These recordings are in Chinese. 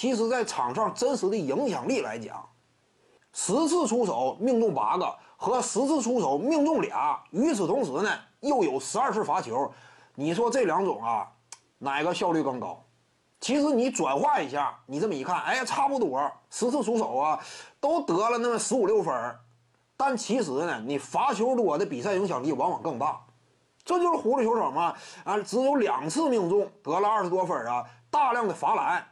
其实在场上真实的影响力来讲，十次出手命中八个，和十次出手命中俩，与此同时呢，又有十二次罚球，你说这两种啊，哪个效率更高？其实你转换一下，你这么一看，哎，差不多，十次出手啊，都得了那么十五六分但其实呢，你罚球多的比赛影响力往往更大。这就是葫芦球手嘛，啊，只有两次命中得了二十多分啊，大量的罚篮。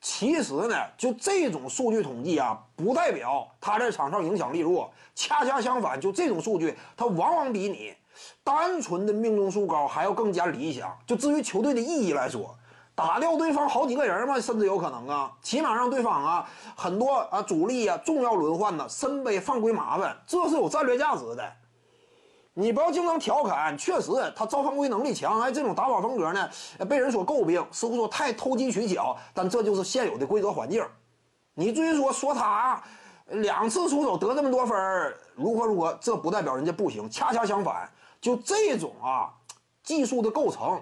其实呢，就这种数据统计啊，不代表他在场上影响力弱，恰恰相反，就这种数据，他往往比你单纯的命中数高还要更加理想。就至于球队的意义来说。打掉对方好几个人嘛，甚至有可能啊，起码让对方啊很多啊主力啊重要轮换呢身背犯规麻烦，这是有战略价值的。你不要经常调侃，确实他造犯规能力强，哎，这种打法风格呢被人所诟病，似乎说太投机取巧，但这就是现有的规则环境。你至于说说他两次出手得这么多分如何如何，这不代表人家不行，恰恰相反，就这种啊技术的构成。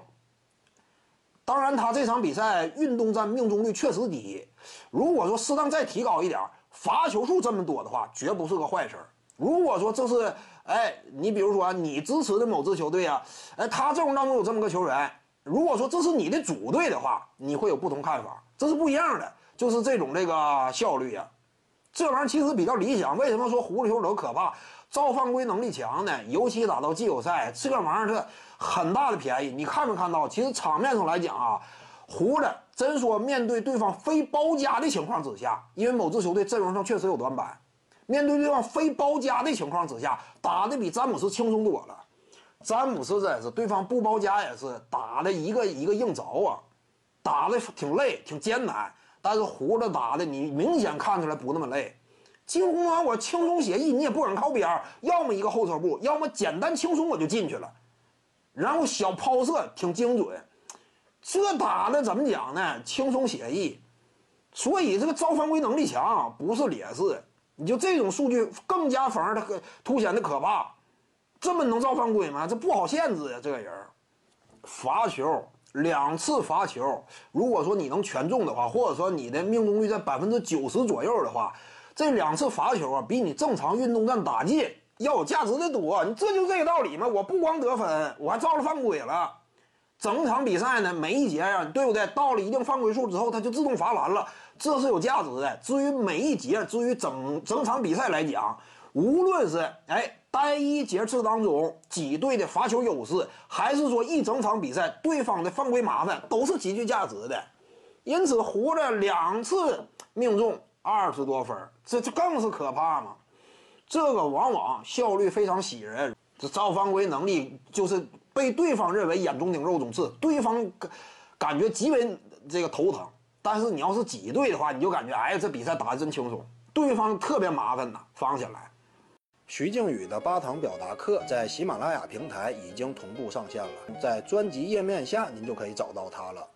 当然，他这场比赛运动战命中率确实低。如果说适当再提高一点，罚球数这么多的话，绝不是个坏事。如果说这是，哎，你比如说你支持的某支球队啊，哎，他阵容当中有这么个球员，如果说这是你的主队的话，你会有不同看法，这是不一样的。就是这种这个效率啊，这玩意儿其实比较理想。为什么说狐狸球手可怕？造犯规能力强呢？尤其打到季后赛，这玩意儿是很大的便宜。你看没看到？其实场面上来讲啊，胡子真说面对对方非包夹的情况之下，因为某支球队阵容上确实有短板，面对对方非包夹的情况之下，打的比詹姆斯轻松多了。詹姆斯这也是，对方不包夹也是打的一个一个硬凿啊，打的挺累挺艰难。但是胡子打的你明显看出来不那么累。进攻完我轻松写意，你也不敢靠边，要么一个后撤步，要么简单轻松我就进去了，然后小抛射挺精准，这打的怎么讲呢？轻松写意，所以这个造犯规能力强不是劣势，你就这种数据更加反而他可凸显的可怕，这么能造犯规吗？这不好限制呀，这个人，罚球两次罚球，如果说你能全中的话，或者说你的命中率在百分之九十左右的话。这两次罚球啊，比你正常运动战打进要有价值的多。你这就这个道理嘛？我不光得分，我还造了犯规了。整场比赛呢，每一节呀，对不对？到了一定犯规数之后，它就自动罚篮了，这是有价值的。至于每一节，至于整整场比赛来讲，无论是哎单一节次当中几队的罚球优势，还是说一整场比赛对方的犯规麻烦，都是极具价值的。因此，胡子两次命中。二十多分，这这更是可怕嘛！这个往往效率非常喜人，这造犯规能力就是被对方认为眼中钉肉中刺，对方感感觉极为这个头疼。但是你要是挤兑的话，你就感觉哎，这比赛打得真轻松，对方特别麻烦呐，放下来。徐静宇的八堂表达课在喜马拉雅平台已经同步上线了，在专辑页面下您就可以找到它了。